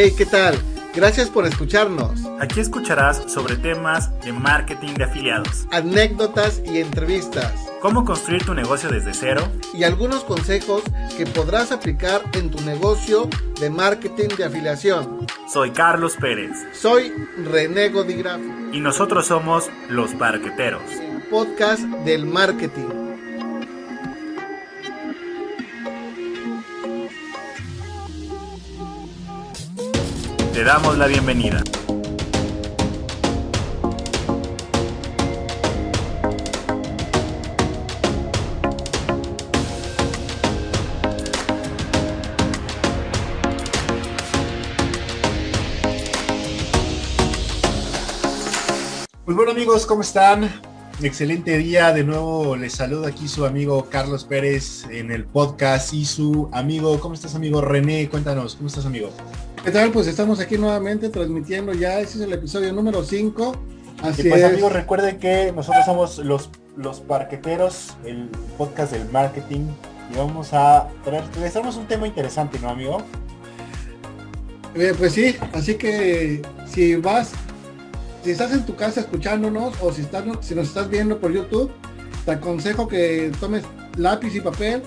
Hey, ¿qué tal? Gracias por escucharnos. Aquí escucharás sobre temas de marketing de afiliados, anécdotas y entrevistas, cómo construir tu negocio desde cero y algunos consejos que podrás aplicar en tu negocio de marketing de afiliación. Soy Carlos Pérez. Soy René Godigraf. Y nosotros somos Los Marqueteros. El podcast del marketing. Damos la bienvenida. Pues bueno amigos, ¿cómo están? Excelente día, de nuevo les saludo aquí su amigo Carlos Pérez en el podcast y su amigo, ¿cómo estás amigo René? Cuéntanos, ¿cómo estás amigo? ¿Qué tal? Pues estamos aquí nuevamente transmitiendo ya, este es el episodio número 5. Así y pues amigos, recuerden que nosotros somos los, los parqueteros, el podcast del marketing, y vamos a traer, les traemos un tema interesante, ¿no amigo? Eh, pues sí, así que si vas, si estás en tu casa escuchándonos o si, estás, si nos estás viendo por YouTube, te aconsejo que tomes lápiz y papel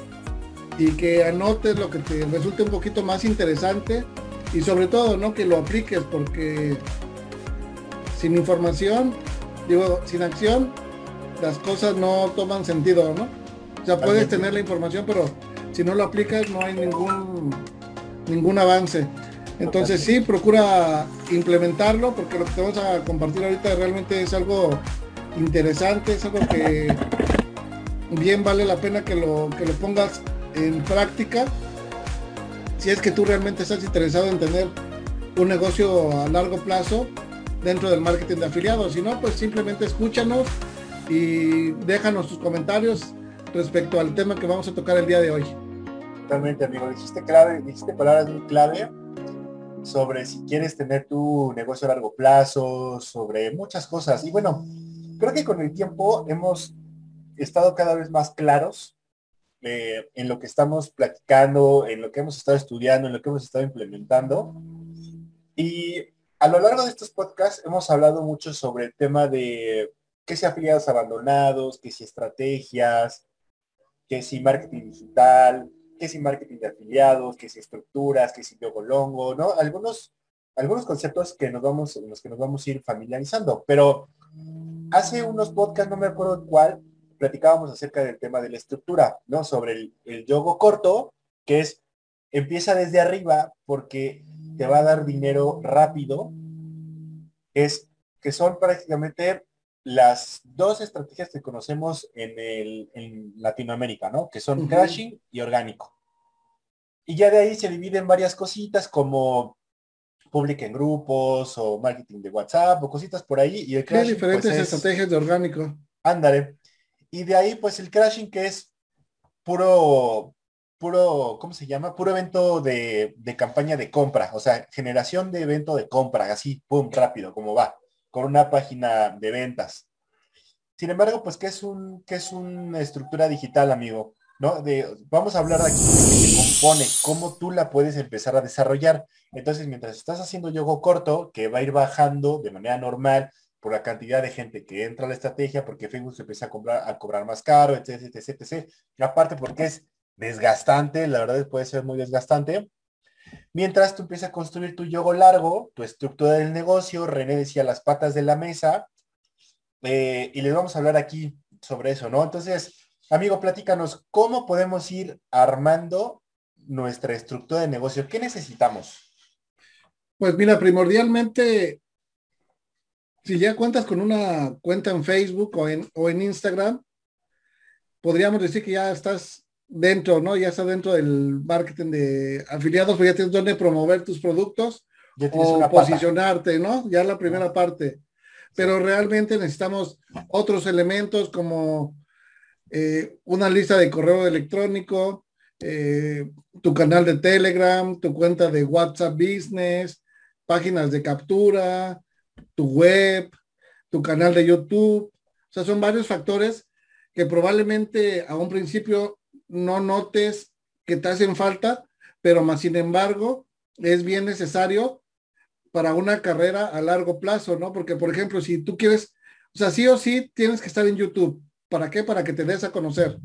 y que anotes lo que te resulte un poquito más interesante y sobre todo, ¿no? Que lo apliques porque sin información, digo, sin acción, las cosas no toman sentido, ¿no? O sea, puedes tener la información, pero si no lo aplicas no hay ningún ningún avance. Entonces sí, procura implementarlo porque lo que te vamos a compartir ahorita realmente es algo interesante, es algo que bien vale la pena que lo, que lo pongas en práctica si es que tú realmente estás interesado en tener un negocio a largo plazo dentro del marketing de afiliados. Si no, pues simplemente escúchanos y déjanos tus comentarios respecto al tema que vamos a tocar el día de hoy. Totalmente, amigo. Dijiste clave, dijiste palabras muy clave sobre si quieres tener tu negocio a largo plazo, sobre muchas cosas. Y bueno, creo que con el tiempo hemos estado cada vez más claros eh, en lo que estamos platicando, en lo que hemos estado estudiando, en lo que hemos estado implementando. Y a lo largo de estos podcasts hemos hablado mucho sobre el tema de qué si afiliados abandonados, qué si estrategias, qué si marketing digital, qué si marketing de afiliados, qué si estructuras, qué si longo, ¿no? Algunos, algunos conceptos que nos vamos, en los que nos vamos a ir familiarizando. Pero hace unos podcasts, no me acuerdo cuál, platicábamos acerca del tema de la estructura, ¿no? Sobre el, el yogo corto, que es, empieza desde arriba porque te va a dar dinero rápido, es que son prácticamente las dos estrategias que conocemos en, el, en Latinoamérica, ¿no? Que son crashing y orgánico. Y ya de ahí se dividen varias cositas como public en grupos o marketing de WhatsApp o cositas por ahí. Y el crashing, Hay diferentes pues, estrategias de orgánico. Ándale. Y de ahí, pues el crashing que es puro, puro, ¿cómo se llama? Puro evento de, campaña de compra, o sea, generación de evento de compra, así, pum, rápido, como va, con una página de ventas. Sin embargo, pues, ¿qué es, un, qué es una estructura digital, amigo? ¿No? De, vamos a hablar aquí de qué compone, cómo tú la puedes empezar a desarrollar. Entonces, mientras estás haciendo yogo corto, que va a ir bajando de manera normal, por la cantidad de gente que entra a la estrategia, porque Facebook se empieza a, comprar, a cobrar más caro, etc, etc, etc. aparte porque es desgastante, la verdad puede ser muy desgastante. Mientras tú empiezas a construir tu yogo largo, tu estructura del negocio, René decía las patas de la mesa, eh, y les vamos a hablar aquí sobre eso, ¿no? Entonces, amigo, platícanos, ¿cómo podemos ir armando nuestra estructura de negocio? ¿Qué necesitamos? Pues mira, primordialmente si ya cuentas con una cuenta en Facebook o en, o en Instagram, podríamos decir que ya estás dentro, ¿no? Ya estás dentro del marketing de afiliados, pues ya tienes donde promover tus productos o posicionarte, ¿no? Ya la primera parte. Pero realmente necesitamos otros elementos como eh, una lista de correo electrónico, eh, tu canal de Telegram, tu cuenta de WhatsApp Business, páginas de captura, tu web, tu canal de YouTube. O sea, son varios factores que probablemente a un principio no notes que te hacen falta, pero más sin embargo es bien necesario para una carrera a largo plazo, ¿no? Porque, por ejemplo, si tú quieres, o sea, sí o sí tienes que estar en YouTube. ¿Para qué? Para que te des a conocer.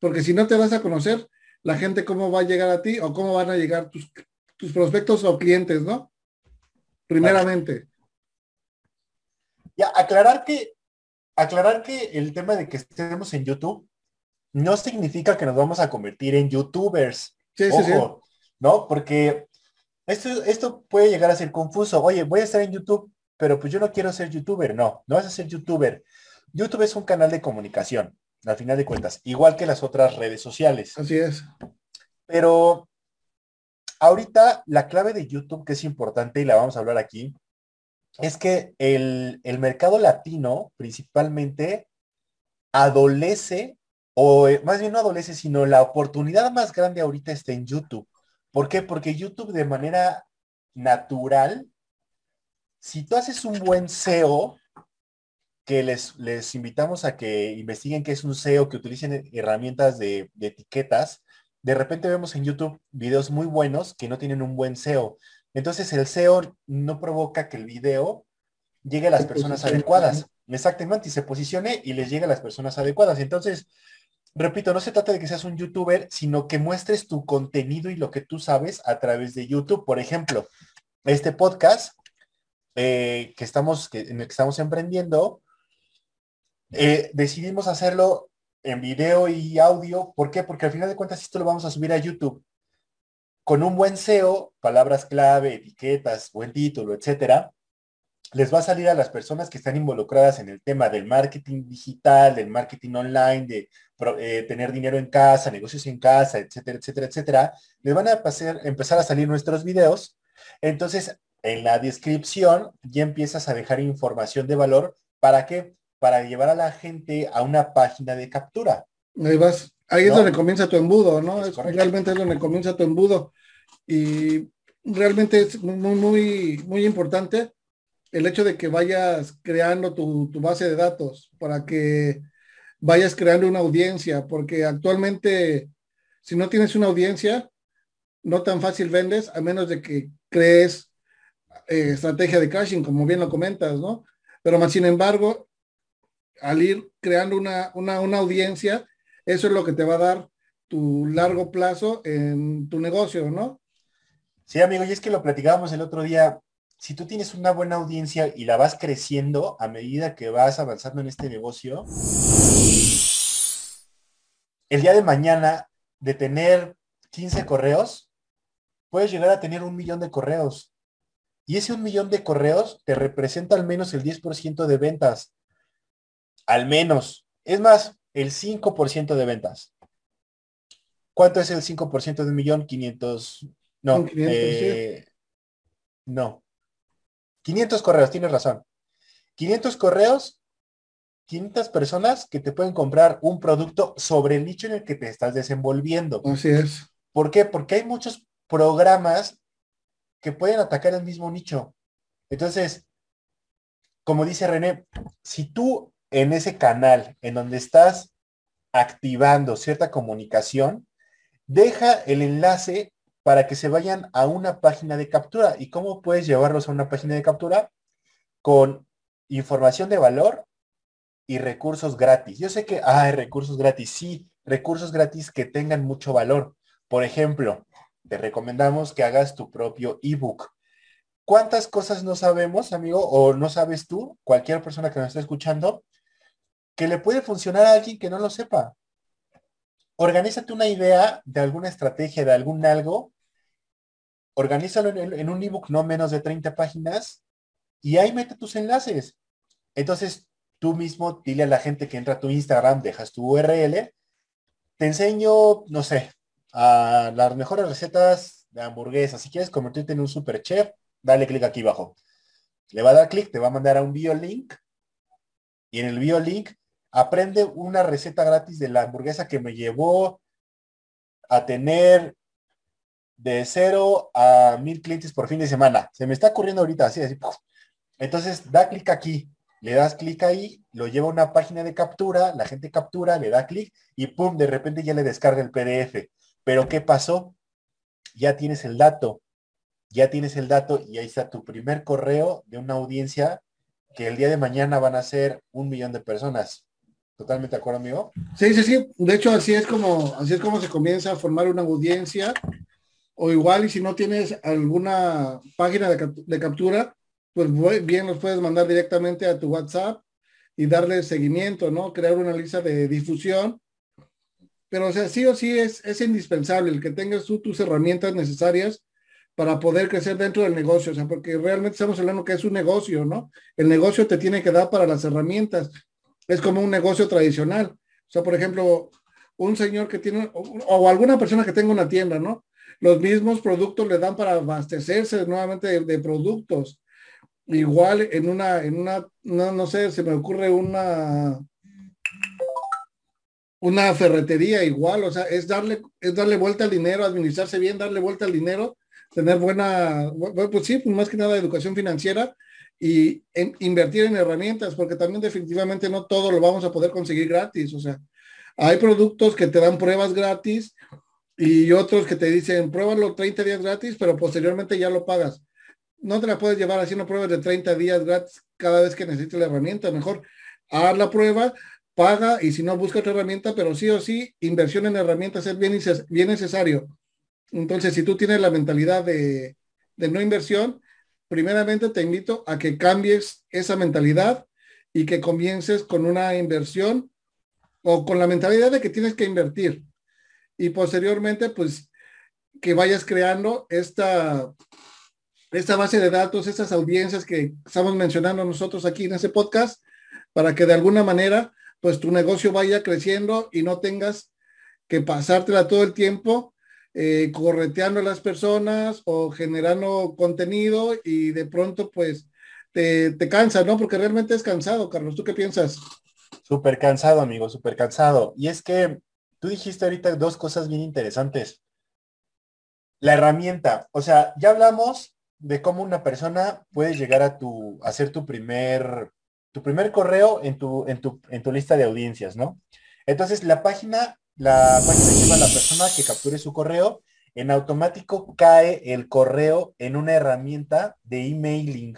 Porque si no te das a conocer, la gente cómo va a llegar a ti o cómo van a llegar tus, tus prospectos o clientes, ¿no? Primeramente. Ya, aclarar que, aclarar que el tema de que estemos en YouTube no significa que nos vamos a convertir en youtubers. Sí, sí, sí. ¿no? Porque esto, esto puede llegar a ser confuso. Oye, voy a estar en YouTube, pero pues yo no quiero ser youtuber. No, no vas a ser youtuber. YouTube es un canal de comunicación, al final de cuentas, igual que las otras redes sociales. Así es. Pero ahorita la clave de YouTube, que es importante y la vamos a hablar aquí, es que el, el mercado latino principalmente adolece, o eh, más bien no adolece, sino la oportunidad más grande ahorita está en YouTube. ¿Por qué? Porque YouTube de manera natural, si tú haces un buen SEO, que les, les invitamos a que investiguen qué es un SEO, que utilicen herramientas de, de etiquetas, de repente vemos en YouTube videos muy buenos que no tienen un buen SEO. Entonces el SEO no provoca que el video llegue a las personas adecuadas. Exactamente, y se posicione y les llegue a las personas adecuadas. Entonces, repito, no se trata de que seas un youtuber, sino que muestres tu contenido y lo que tú sabes a través de YouTube. Por ejemplo, este podcast eh, que estamos, que, en el que estamos emprendiendo, eh, decidimos hacerlo en video y audio. ¿Por qué? Porque al final de cuentas esto lo vamos a subir a YouTube. Con un buen SEO, palabras clave, etiquetas, buen título, etcétera, les va a salir a las personas que están involucradas en el tema del marketing digital, del marketing online, de eh, tener dinero en casa, negocios en casa, etcétera, etcétera, etcétera. Les van a empezar a salir nuestros videos. Entonces, en la descripción ya empiezas a dejar información de valor. ¿Para qué? Para llevar a la gente a una página de captura. Ahí vas, ahí es donde comienza tu embudo, ¿no? Es realmente es donde comienza tu embudo. Y realmente es muy, muy, muy importante el hecho de que vayas creando tu, base de datos para que vayas creando una audiencia, porque actualmente si no tienes una audiencia, no tan fácil vendes, a menos de que crees eh, estrategia de caching, como bien lo comentas, ¿no? Pero más sin embargo, al ir creando una, una, una audiencia, eso es lo que te va a dar tu largo plazo en tu negocio, ¿no? Sí, amigo, y es que lo platicábamos el otro día si tú tienes una buena audiencia y la vas creciendo a medida que vas avanzando en este negocio, el día de mañana de tener 15 correos, puedes llegar a tener un millón de correos. Y ese un millón de correos te representa al menos el 10% de ventas. Al menos. Es más, el 5% de ventas. ¿Cuánto es el 5% de un millón? 500. No. Eh, no. 500 correos, tienes razón. 500 correos, 500 personas que te pueden comprar un producto sobre el nicho en el que te estás desenvolviendo. Así es. ¿Por qué? Porque hay muchos programas que pueden atacar el mismo nicho. Entonces, como dice René, si tú en ese canal en donde estás activando cierta comunicación, deja el enlace para que se vayan a una página de captura. ¿Y cómo puedes llevarlos a una página de captura? Con información de valor y recursos gratis. Yo sé que hay recursos gratis, sí, recursos gratis que tengan mucho valor. Por ejemplo, te recomendamos que hagas tu propio ebook. ¿Cuántas cosas no sabemos, amigo, o no sabes tú, cualquier persona que nos esté escuchando, que le puede funcionar a alguien que no lo sepa? Organízate una idea de alguna estrategia, de algún algo organízalo en, un ebook no menos de 30 páginas y ahí mete tus enlaces. Entonces, tú mismo dile a la gente que entra a tu Instagram, dejas tu URL, te enseño, no sé, a las mejores recetas de hamburguesas. Si quieres convertirte en un super chef, dale clic aquí abajo. Le va a dar clic, te va a mandar a un bio link y en el bio link aprende una receta gratis de la hamburguesa que me llevó a tener de cero a mil clientes por fin de semana. Se me está ocurriendo ahorita así, así. Entonces, da clic aquí, le das clic ahí, lo lleva a una página de captura, la gente captura, le da clic y pum, de repente ya le descarga el PDF. Pero ¿qué pasó? Ya tienes el dato. ya tienes el dato y ahí está tu primer correo de una audiencia que el día de mañana van a ser un millón de personas. ¿Totalmente de acuerdo, amigo? Sí, sí, sí. De hecho, así es como, así es como se comienza a formar una audiencia. O igual, y si no tienes alguna página de, captura, pues bien los puedes mandar directamente a tu WhatsApp y darle seguimiento, ¿no? Crear una lista de difusión. Pero, o sea, sí o sí es, es indispensable el que tengas tú tus herramientas necesarias para poder crecer dentro del negocio, o sea, porque realmente estamos hablando que es un negocio, ¿no? El negocio te tiene que dar para las herramientas. Es como un negocio tradicional. O sea, por ejemplo, un señor que tiene, o, alguna persona que tenga una tienda, ¿no? Los mismos productos le dan para abastecerse nuevamente de, productos. Igual en una, en una, no, no sé, se me ocurre una, una ferretería igual, o sea, es darle, es darle vuelta al dinero, administrarse bien, darle vuelta al dinero tener buena, pues sí, pues más que nada educación financiera y invertir en herramientas, porque también definitivamente no todo lo vamos a poder conseguir gratis. O sea, hay productos que te dan pruebas gratis y otros que te dicen, pruébalo 30 días gratis, pero posteriormente ya lo pagas. No te la puedes llevar haciendo pruebas de 30 días gratis cada vez que necesites la herramienta. Mejor haz la prueba, paga y si no, busca otra herramienta, pero sí o sí, inversión en herramientas es bien, bien necesario entonces, si tú tienes la mentalidad de, no inversión, primeramente te invito a que cambies esa mentalidad y que comiences con una inversión o con la mentalidad de que tienes que invertir. Y posteriormente, pues, que vayas creando esta, esta base de datos, estas audiencias que estamos mencionando nosotros aquí en ese podcast, para que de alguna manera, pues, tu negocio vaya creciendo y no tengas que pasártela todo el tiempo eh, correteando a las personas o generando contenido y de pronto pues te, te cansa, ¿no? Porque realmente es cansado, Carlos. ¿Tú qué piensas? Súper cansado, amigo, súper cansado. Y es que tú dijiste ahorita dos cosas bien interesantes. La herramienta, o sea, ya hablamos de cómo una persona puede llegar a tu, hacer tu primer, tu primer correo en tu, en tu, en tu lista de audiencias, ¿no? Entonces, la página la página lleva a la persona que capture su correo, en automático cae el correo en una herramienta de emailing.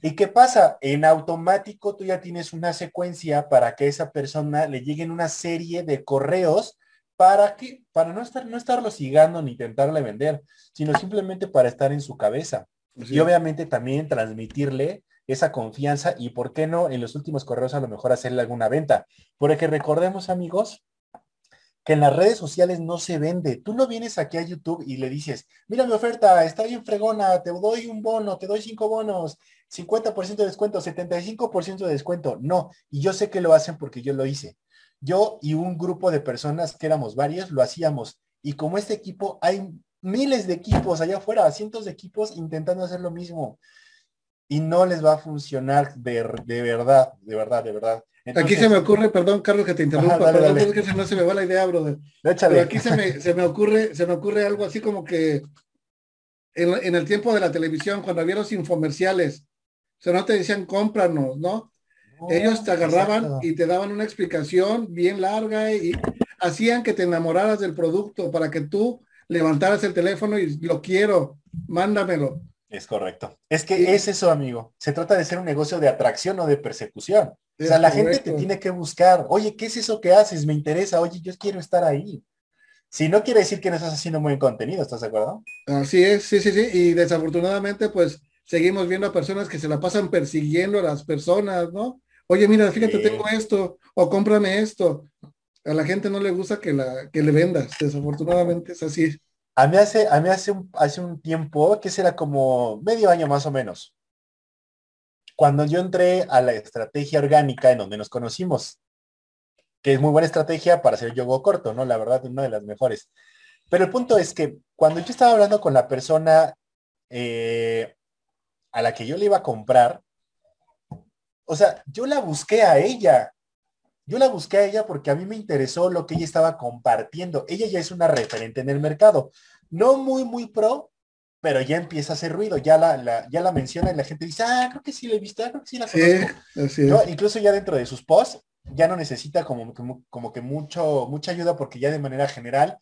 ¿Y qué pasa? En automático tú ya tienes una secuencia para que esa persona le lleguen una serie de correos para que, para no estar, no estarlo sigando ni intentarle vender, sino simplemente para estar en su cabeza. Y obviamente también transmitirle esa confianza y por qué no en los últimos correos a lo mejor hacerle alguna venta. Porque recordemos amigos que en las redes sociales no se vende. Tú no vienes aquí a YouTube y le dices, mira mi oferta, está bien fregona, te doy un bono, te doy cinco bonos, 50% de descuento, 75% de descuento. No, y yo sé que lo hacen porque yo lo hice. Yo y un grupo de personas que éramos varios lo hacíamos. Y como este equipo, hay miles de equipos allá afuera, cientos de equipos intentando hacer lo mismo. Y no les va a funcionar de, de verdad, de verdad, de verdad. aquí se me ocurre, perdón, Carlos, que te interrumpa, perdón, es que no se me va la idea, brother. Pero aquí se me, se me, ocurre, se me ocurre algo así como que en, en, el tiempo de la televisión, cuando había los infomerciales, o sea, no te decían cómpranos, ¿no? Ellos te agarraban y te daban una explicación bien larga y hacían que te enamoraras del producto para que tú levantaras el teléfono y lo quiero, mándamelo. Es correcto. Es que es eso, amigo. Se trata de ser un negocio de atracción o de persecución. o sea, la gente te tiene que buscar. Oye, ¿qué es eso que haces? Me interesa. Oye, yo quiero estar ahí. Si no quiere decir que no estás haciendo buen contenido, ¿estás de acuerdo? Así es, sí, sí, sí. Y desafortunadamente, pues seguimos viendo a personas que se la pasan persiguiendo a las personas, ¿no? Oye, mira, fíjate, tengo esto, o cómprame esto. A la gente no le gusta que, la, que le vendas, desafortunadamente es así. A mí hace, a mí hace, un, hace un tiempo, que será como medio año más o menos, cuando yo entré a la estrategia orgánica en donde nos conocimos, que es muy buena estrategia para hacer yogo corto, ¿no? La verdad, una de las mejores. Pero el punto es que cuando yo estaba hablando con la persona eh, a la que yo le iba a comprar, o sea, yo la busqué a ella. Yo la busqué a ella porque a mí me interesó lo que ella estaba compartiendo. Ella ya es una referente en el mercado. No muy, muy pro, pero ya empieza a hacer ruido. Ya la, ya la menciona y la gente dice, ah, creo que sí la he visto, ah, creo que sí la conozco. Incluso ya dentro de sus posts, ya no necesita como, como, como, que mucho, mucha ayuda porque ya de manera general,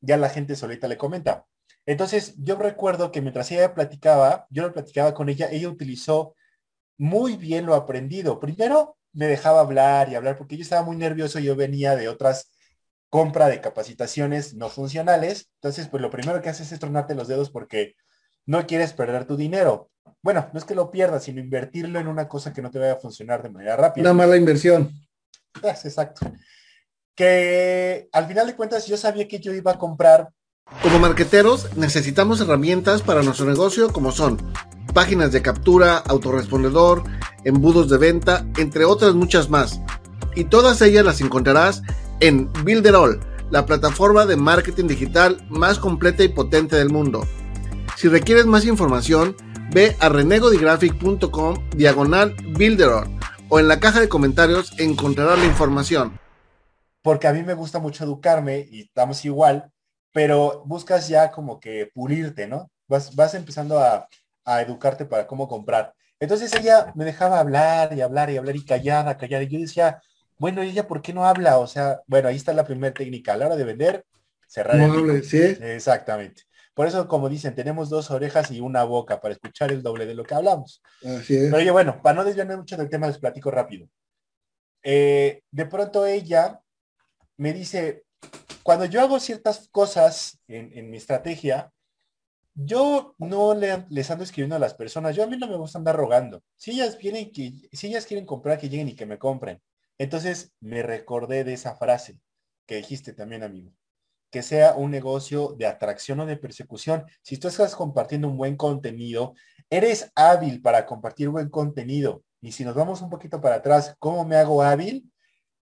ya la gente solita le comenta. Entonces, yo recuerdo que mientras ella platicaba, yo lo platicaba con ella, ella utilizó muy bien lo aprendido. Primero, me dejaba hablar y hablar porque yo estaba muy nervioso, yo venía de otras compra de capacitaciones no funcionales. Entonces, pues lo primero que haces es tronarte los dedos porque no quieres perder tu dinero. Bueno, no es que lo pierdas, sino invertirlo en una cosa que no te vaya a funcionar de manera rápida. Una mala inversión. exacto. Que al final de cuentas yo sabía que yo iba a comprar. Como marqueteros necesitamos herramientas para nuestro negocio como son páginas de captura, autorrespondedor, embudos de venta, entre otras muchas más. Y todas ellas las encontrarás en Builderall, la plataforma de marketing digital más completa y potente del mundo. Si requieres más información, ve a renegodigraphic.com diagonal Builderall o en la caja de comentarios encontrarás la información. Porque a mí me gusta mucho educarme y estamos igual, pero buscas ya como que pulirte, ¿no? Vas, vas empezando a, a educarte para cómo comprar. Entonces ella me dejaba hablar y hablar y hablar y callada, callada. Y yo decía, bueno, ella, ¿por qué no habla? O sea, bueno, ahí está la primera técnica. A la hora de vender, cerrar el ¿sí? Exactamente. Por eso, como dicen, tenemos dos orejas y una boca para escuchar el doble de lo que hablamos. Así es. Pero oye, bueno, para no desviarme mucho del tema, les platico rápido. Eh, de pronto ella me dice, cuando yo hago ciertas cosas en, mi estrategia, yo no les ando escribiendo a las personas, yo a mí no me gusta andar rogando. Si ellas vienen, que, si ellas quieren comprar, que lleguen y que me compren. Entonces me recordé de esa frase que dijiste también, amigo. Que sea un negocio de atracción o de persecución. Si tú estás compartiendo un buen contenido, eres hábil para compartir buen contenido. Y si nos vamos un poquito para atrás, ¿cómo me hago hábil?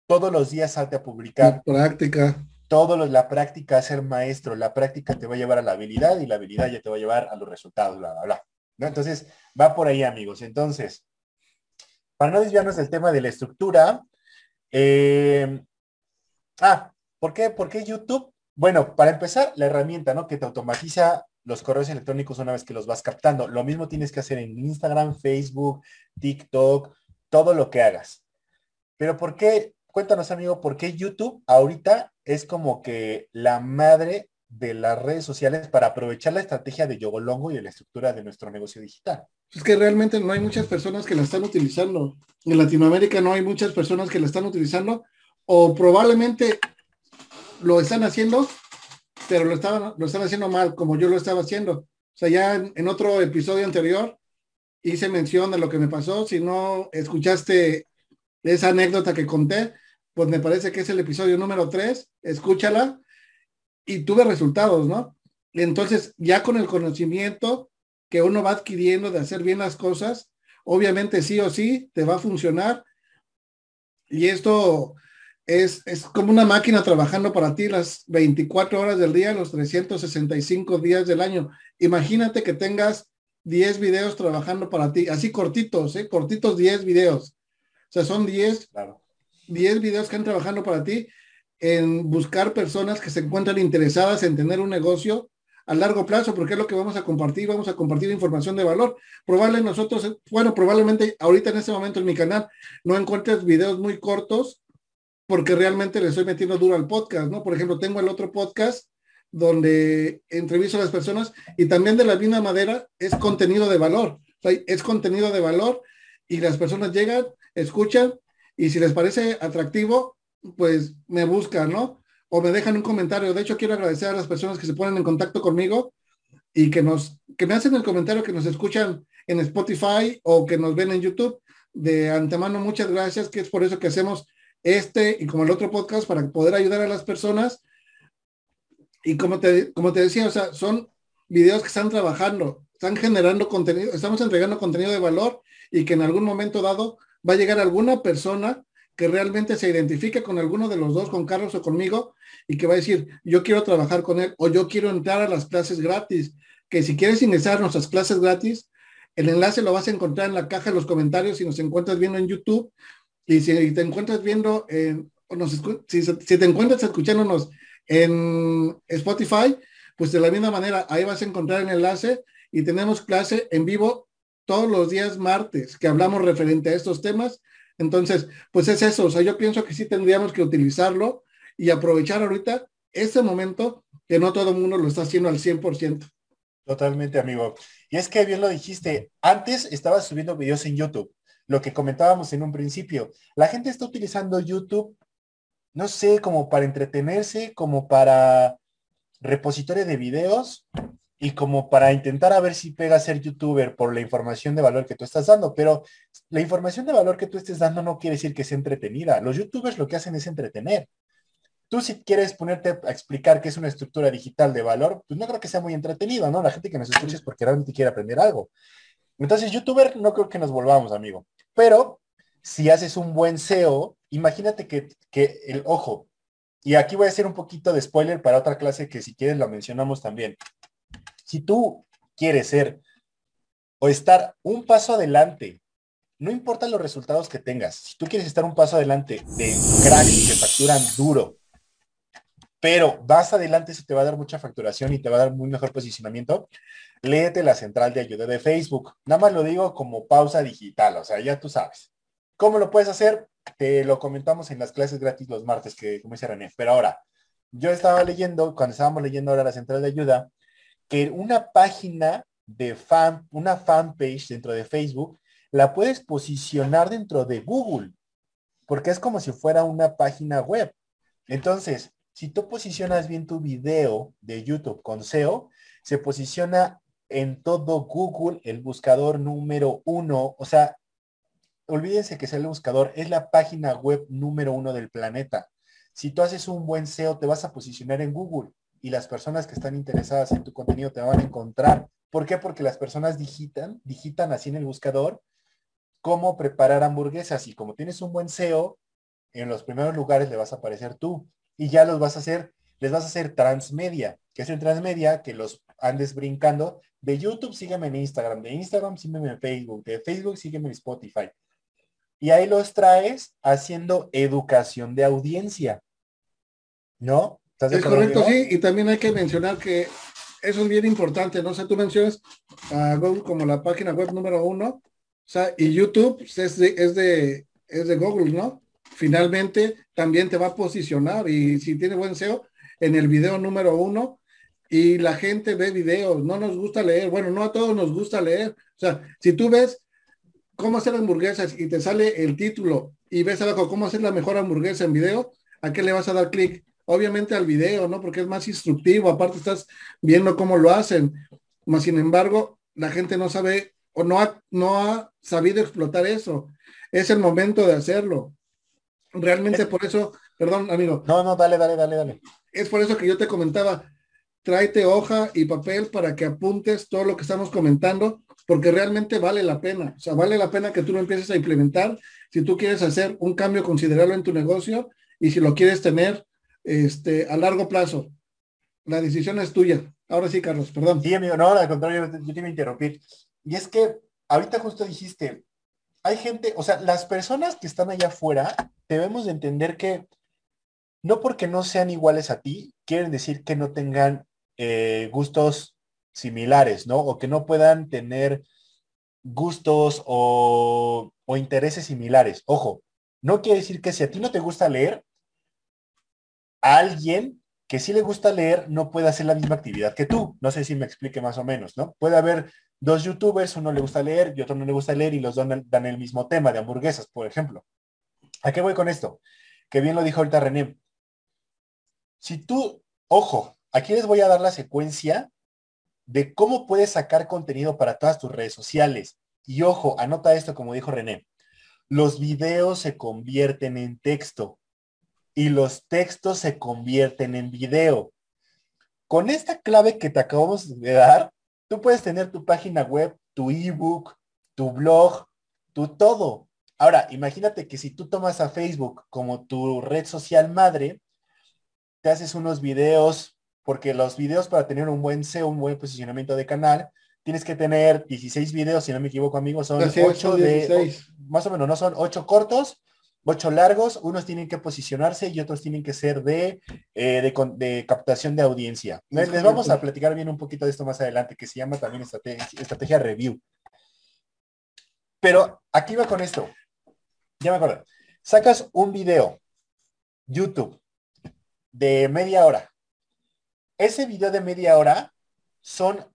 Todos los días salte a publicar. Práctica. Todo la práctica es ser maestro. La práctica te va a llevar a la habilidad y la habilidad ya te va a llevar a los resultados, bla, bla, bla. ¿No? Entonces, va por ahí, amigos. Entonces, para no desviarnos del tema de la estructura, eh, ah, ¿por qué? ¿por qué YouTube? Bueno, para empezar, la herramienta, ¿no? Que te automatiza los correos electrónicos una vez que los vas captando. Lo mismo tienes que hacer en Instagram, Facebook, TikTok, todo lo que hagas. Pero ¿por qué? Cuéntanos, amigo, ¿por qué YouTube ahorita es como que la madre de las redes sociales para aprovechar la estrategia de Yogolongo y de la estructura de nuestro negocio digital? Es que realmente no hay muchas personas que la están utilizando. En Latinoamérica no hay muchas personas que la están utilizando o probablemente lo están haciendo, pero lo, estaban, lo están haciendo mal, como yo lo estaba haciendo. O sea, ya en, otro episodio anterior hice mención de lo que me pasó. Si no escuchaste esa anécdota que conté, pues me parece que es el episodio número 3, escúchala y tuve resultados, ¿no? Entonces, ya con el conocimiento que uno va adquiriendo de hacer bien las cosas, obviamente sí o sí te va a funcionar. Y esto es, es como una máquina trabajando para ti las 24 horas del día, los 365 días del año. Imagínate que tengas 10 videos trabajando para ti, así cortitos, ¿eh? cortitos 10 videos. O sea, son 10, 10 videos que están trabajando para ti en buscar personas que se encuentran interesadas en tener un negocio a largo plazo, porque es lo que vamos a compartir, vamos a compartir información de valor. Probablemente nosotros, bueno, probablemente ahorita en este momento en mi canal no encuentres videos muy cortos, porque realmente le estoy metiendo duro al podcast, ¿no? Por ejemplo, tengo el otro podcast donde entrevisto a las personas y también de la misma manera es contenido de valor, es contenido de valor y las personas llegan, escuchan y si les parece atractivo, pues me buscan, ¿no? o me dejan un comentario. De hecho, quiero agradecer a las personas que se ponen en contacto conmigo y que nos, que me hacen el comentario que nos escuchan en Spotify o que nos ven en YouTube. De antemano, muchas gracias, que es por eso que hacemos este y como el otro podcast para poder ayudar a las personas. Y como te, como te decía, o sea, son videos que están trabajando, están generando contenido, estamos entregando contenido de valor y que en algún momento dado va a llegar alguna persona que realmente se identifique con alguno de los dos, con Carlos o conmigo, y que va a decir, yo quiero trabajar con él o yo quiero entrar a las clases gratis, que si quieres ingresar a nuestras clases gratis, el enlace lo vas a encontrar en la caja de los comentarios si nos encuentras viendo en YouTube. Y si te encuentras viendo, en, si, si te encuentras escuchándonos en Spotify, pues de la misma manera, ahí vas a encontrar el enlace y tenemos clase en vivo todos los días martes que hablamos referente a estos temas entonces, pues es eso, o sea, yo pienso que sí tendríamos que utilizarlo y aprovechar ahorita ese momento que no todo el mundo lo está haciendo al 100%. Totalmente, amigo. Y es que bien lo dijiste, antes estabas subiendo videos en YouTube, lo que comentábamos en un principio. La gente está utilizando YouTube, no sé, como para entretenerse, como para repositorio de videos y como para intentar a ver si pega ser youtuber por la información de valor que tú estás dando, pero la información de valor que tú estés dando no quiere decir que sea entretenida. Los youtubers lo que hacen es entretener. Tú si quieres ponerte a explicar qué es una estructura digital de valor, pues no creo que sea muy entretenido, ¿no? La gente que nos escucha es porque realmente quiere aprender algo. Entonces, youtuber no creo que nos volvamos, amigo. Pero si haces un buen SEO, imagínate que, que el ojo, y aquí voy a hacer un poquito de spoiler para otra clase que si quieres lo mencionamos también. Si tú quieres ser o estar un paso adelante, no importa los resultados que tengas, si tú quieres estar un paso adelante de cracks que facturan duro, pero vas adelante, eso te va a dar mucha facturación y te va a dar muy mejor posicionamiento, léete la central de ayuda de Facebook. Nada más lo digo como pausa digital, o sea, ya tú sabes. ¿Cómo lo puedes hacer? Te lo comentamos en las clases gratis los martes, que como dice René. Pero ahora, yo estaba leyendo, cuando estábamos leyendo ahora la central de ayuda, que una página de fan, una fanpage dentro de Facebook, la puedes posicionar dentro de Google, porque es como si fuera una página web. Entonces, si tú posicionas bien tu video de YouTube con SEO, se posiciona en todo Google el buscador número uno. O sea, olvídense que sea el buscador, es la página web número uno del planeta. Si tú haces un buen SEO, te vas a posicionar en Google y las personas que están interesadas en tu contenido te van a encontrar. ¿Por qué? Porque las personas digitan, digitan así en el buscador cómo preparar hamburguesas y como tienes un buen SEO, en los primeros lugares le vas a aparecer tú y ya los vas a hacer, les vas a hacer transmedia, que es el transmedia que los andes brincando. De YouTube sígueme en Instagram, de Instagram sígueme en Facebook, de Facebook sígueme en Spotify. Y ahí los traes haciendo educación de audiencia. ¿No? Es correcto, sí, y también hay que mencionar que eso es bien importante, ¿no? O sea, tú mencionas a Google como la página web número uno, o sea, y YouTube es de, es de, es de Google, ¿no? Finalmente también te va a posicionar y si tiene buen SEO en el video número uno y la gente ve videos, no nos gusta leer, bueno, no a todos nos gusta leer, o sea, si tú ves cómo hacer hamburguesas y te sale el título y ves abajo cómo hacer la mejor hamburguesa en video, ¿a qué le vas a dar clic? Obviamente al video, ¿no? Porque es más instructivo, aparte estás viendo cómo lo hacen. Más sin embargo, la gente no sabe o no ha, no ha sabido explotar eso. Es el momento de hacerlo. Realmente por eso, perdón, amigo. No, no, dale, dale, dale, dale. Es por eso que yo te comentaba, tráete hoja y papel para que apuntes todo lo que estamos comentando, porque realmente vale la pena. O sea, vale la pena que tú lo empieces a implementar si tú quieres hacer un cambio considerable en tu negocio y si lo quieres tener este, a largo plazo. La decisión es tuya. Ahora sí, Carlos, perdón. Sí, amigo, no, al contrario, yo te iba a interrumpir. Y es que ahorita justo dijiste, hay gente, o sea, las personas que están allá afuera, debemos de entender que no porque no sean iguales a ti, quieren decir que no tengan eh, gustos similares, ¿no? O que no puedan tener gustos o, o intereses similares. Ojo, no quiere decir que si a ti no te gusta leer, alguien que sí le gusta leer no puede hacer la misma actividad que tú. No sé si me explique más o menos, ¿no? Puede haber dos youtubers, uno le gusta leer y otro no le gusta leer y los dos dan el mismo tema de hamburguesas, por ejemplo. ¿A qué voy con esto? Que bien lo dijo ahorita René. Si tú, ojo, aquí les voy a dar la secuencia de cómo puedes sacar contenido para todas tus redes sociales. Y ojo, anota esto como dijo René. Los videos se convierten en texto y los textos se convierten en video. Con esta clave que te acabamos de dar, tú puedes tener tu página web, tu ebook, tu blog, tu todo. Ahora, imagínate que si tú tomas a Facebook como tu red social madre, te haces unos videos, porque los videos para tener un buen SEO, un buen posicionamiento de canal, tienes que tener 16 videos, si no me equivoco, amigos, son 8 de, más o menos, no son 8 cortos ocho largos, unos tienen que posicionarse y otros tienen que ser de, eh, de, captación de audiencia. Les, vamos a platicar bien un poquito de esto más adelante, que se llama también estrategia, estrategia review. Pero aquí va con esto. Ya me acuerdo. Sacas un video, YouTube, de media hora, ese video de media hora son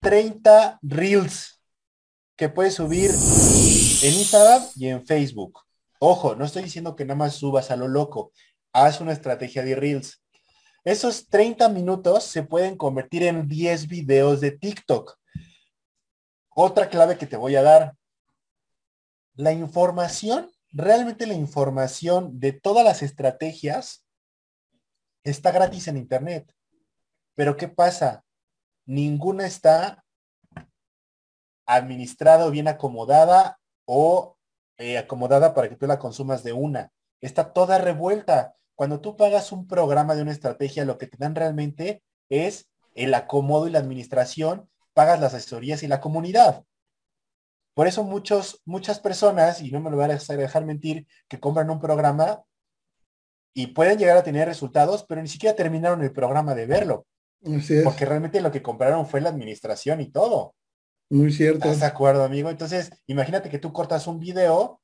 30 reels que puedes subir en Instagram y en Facebook. Ojo, no estoy diciendo que nada más subas a lo loco. Haz una estrategia de reels. Esos 30 minutos se pueden convertir en 10 videos de TikTok. Otra clave que te voy a dar. La información, realmente la información de todas las estrategias está gratis en Internet. Pero ¿qué pasa? Ninguna está administrada o bien acomodada o eh, acomodada para que tú la consumas de una. Está toda revuelta. Cuando tú pagas un programa de una estrategia, lo que te dan realmente es el acomodo y la administración, pagas las asesorías y la comunidad. Por eso muchos, muchas personas, y no me lo voy a dejar mentir, que compran un programa y pueden llegar a tener resultados, pero ni siquiera terminaron el programa de verlo. Porque realmente lo que compraron fue la administración y todo. Muy cierto. ¿Estás de acuerdo, amigo? Entonces, imagínate que tú cortas un video,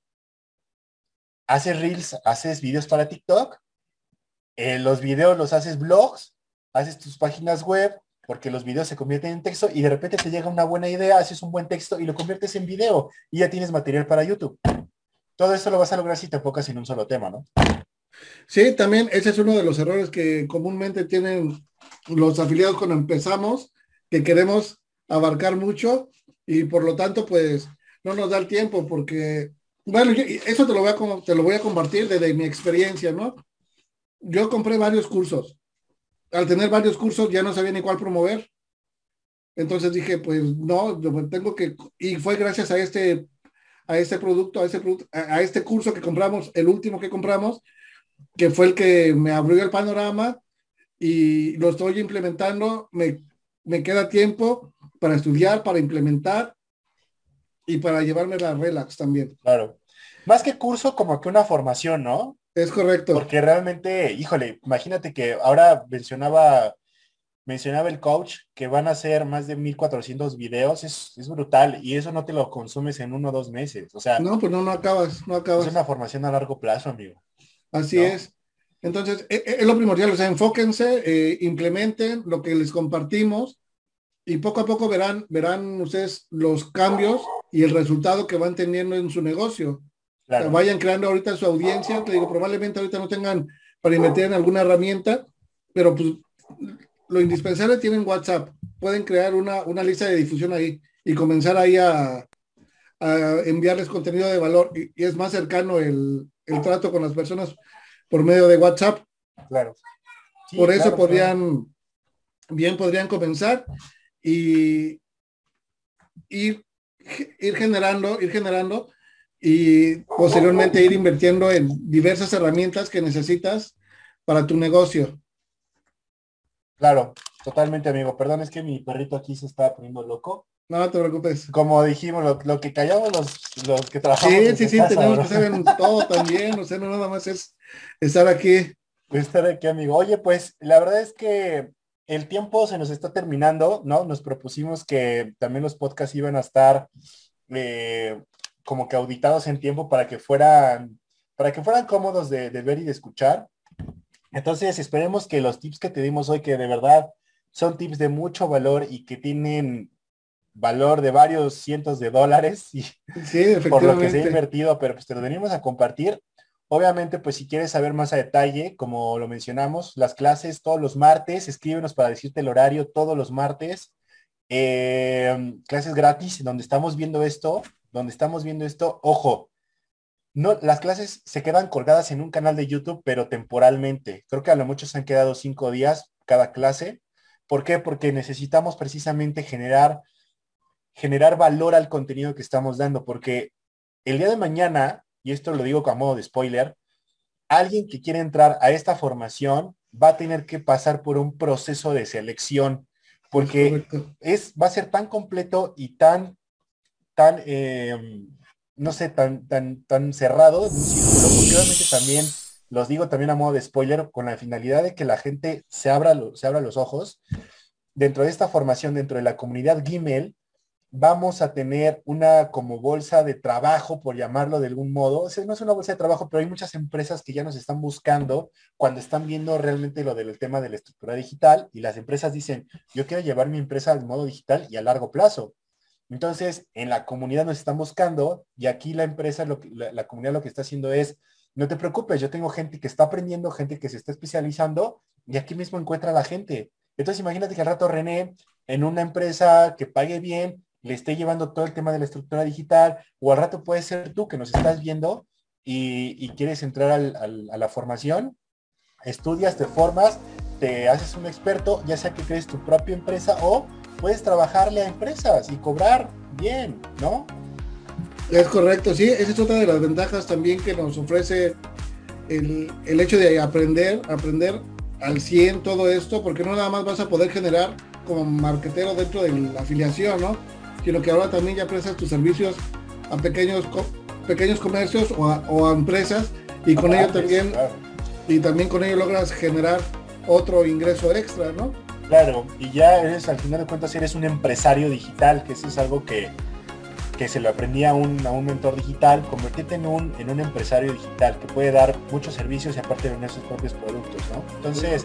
haces reels, haces videos para TikTok, eh, los videos los haces blogs, haces tus páginas web, porque los videos se convierten en texto y de repente te llega una buena idea, haces un buen texto y lo conviertes en video y ya tienes material para YouTube. Todo eso lo vas a lograr si te enfocas en un solo tema, ¿no? Sí, también ese es uno de los errores que comúnmente tienen los afiliados cuando empezamos, que queremos abarcar mucho y por lo tanto pues no nos da el tiempo porque, bueno, eso te lo, voy a, te lo voy a compartir desde mi experiencia, ¿no? Yo compré varios cursos. Al tener varios cursos ya no sabía ni cuál promover. Entonces dije, pues no, yo tengo que, y fue gracias a este, a este producto, a este, a este curso que compramos, el último que compramos, que fue el que me abrió el panorama y lo estoy implementando, me, me queda tiempo para estudiar, para implementar y para llevarme la relax también. Claro. Más que curso, como que una formación, ¿no? Es correcto. Porque realmente, híjole, imagínate que ahora mencionaba, mencionaba el coach que van a hacer más de 1400 videos, es, es, brutal y eso no te lo consumes en uno o dos meses. O sea, no, pues no, no acabas, no acabas. Es una formación a largo plazo, amigo. Así es. Entonces, e, e, es, lo primordial, o sea, enfóquense, eh, implementen lo que les compartimos y poco a poco verán, verán ustedes los cambios y el resultado que van teniendo en su negocio. vayan creando ahorita su audiencia, te digo, probablemente ahorita no tengan para invertir en alguna herramienta, pero pues lo indispensable tienen WhatsApp. Pueden crear una, una lista de difusión ahí y comenzar ahí a, a enviarles contenido de valor. Y, y es más cercano el, el, trato con las personas por medio de WhatsApp. Claro. Sí, por eso claro, podrían, bien podrían comenzar y ir, ir generando, ir generando y posteriormente ir invirtiendo en diversas herramientas que necesitas para tu negocio. Claro, totalmente amigo. Perdón, es que mi perrito aquí se está poniendo loco. No, te preocupes. Como dijimos, lo, lo que callamos los, los, que trabajamos. Sí, sí, sí, casa, tenemos que saber todo también. O sea, no nada más es estar aquí. Estar aquí, amigo. Oye, pues la verdad es que el tiempo se nos está terminando, ¿no? Nos propusimos que también los podcasts iban a estar eh, como que auditados en tiempo para que fueran, para que fueran cómodos de, de, ver y de escuchar. Entonces, esperemos que los tips que te dimos hoy, que de verdad son tips de mucho valor y que tienen valor de varios cientos de dólares y sí, por lo que se ha invertido, pero pues te lo venimos a compartir. Obviamente, pues si quieres saber más a detalle, como lo mencionamos, las clases todos los martes, escríbenos para decirte el horario todos los martes. Eh, clases gratis, donde estamos viendo esto, donde estamos viendo esto, ojo, no, las clases se quedan colgadas en un canal de YouTube, pero temporalmente. Creo que a lo mucho se han quedado cinco días cada clase. ¿Por qué? Porque necesitamos precisamente generar, generar valor al contenido que estamos dando, porque el día de mañana y esto lo digo como modo de spoiler, alguien que quiere entrar a esta formación va a tener que pasar por un proceso de selección, porque es, va a ser tan completo y tan, tan, eh, no sé, tan, tan, tan cerrado en un círculo, porque obviamente también, los digo también a modo de spoiler, con la finalidad de que la gente se abra, se abra los ojos. Dentro de esta formación, dentro de la comunidad Gmail, vamos a tener una como bolsa de trabajo, por llamarlo de algún modo. O sea, no es una bolsa de trabajo, pero hay muchas empresas que ya nos están buscando cuando están viendo realmente lo del tema de la estructura digital y las empresas dicen, yo quiero llevar mi empresa al modo digital y a largo plazo. Entonces, en la comunidad nos están buscando y aquí la empresa, la, la comunidad lo que está haciendo es, no te preocupes, yo tengo gente que está aprendiendo, gente que se está especializando y aquí mismo encuentra a la gente. Entonces, imagínate que al rato René, en una empresa que pague bien, le esté llevando todo el tema de la estructura digital, o al rato puede ser tú que nos estás viendo y, quieres entrar a la formación, estudias, te formas, te haces un experto, ya sea que crees tu propia empresa o puedes trabajarle a empresas y cobrar bien, ¿no? Es correcto, sí, esa es otra de las ventajas también que nos ofrece el, el hecho de aprender, aprender al 100 todo esto, porque no nada más vas a poder generar como marquetero dentro de la afiliación, ¿no? Sino que ahora también ya prestas tus servicios a pequeños pequeños comercios o a, empresas y con ello también y también con ello logras generar otro ingreso extra, ¿no? Claro, y ya eres al final de cuentas eres un empresario digital, que eso es algo que, que se lo aprendí a un, a un mentor digital, convertirte en un, en un empresario digital que puede dar muchos servicios y aparte vender sus propios productos, ¿no? Entonces,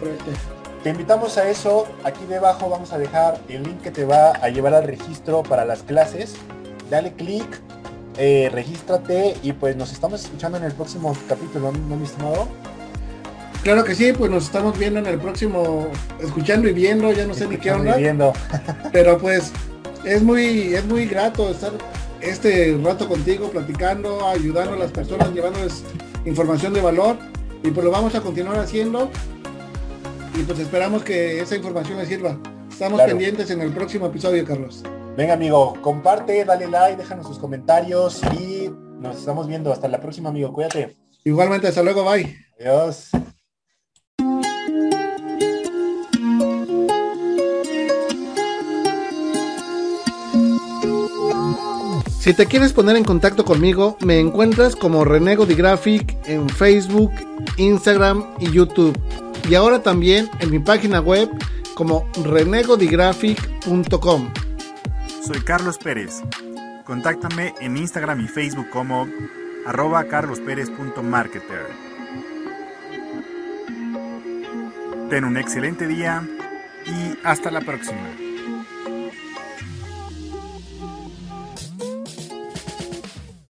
te invitamos a eso. Aquí debajo vamos a dejar el link que te va a llevar al registro para las clases. Dale clic, eh, regístrate y pues nos estamos escuchando en el próximo capítulo, ¿no, mi estimado? Claro que sí, pues nos estamos viendo en el próximo, escuchando y viendo, ya no sé ni qué onda. Viendo. Pero pues es muy, es muy grato estar este rato contigo, platicando, ayudando a las personas, llevándoles información de valor. Y pues lo vamos a continuar haciendo y pues esperamos que esa información les sirva. Estamos pendientes en el próximo episodio, Carlos. Venga, amigo, comparte, dale like, déjanos sus comentarios y nos estamos viendo. Hasta la próxima, amigo. Cuídate. Igualmente, hasta luego, bye. Adiós. Si te quieres poner en contacto conmigo, me encuentras como Renego Graphic en Facebook, Instagram y YouTube y ahora también en mi página web como renegodigraphic.com. Soy Carlos Pérez. Contáctame en Instagram y Facebook como arroba carlospérez.marketer. Ten un excelente día y hasta la próxima.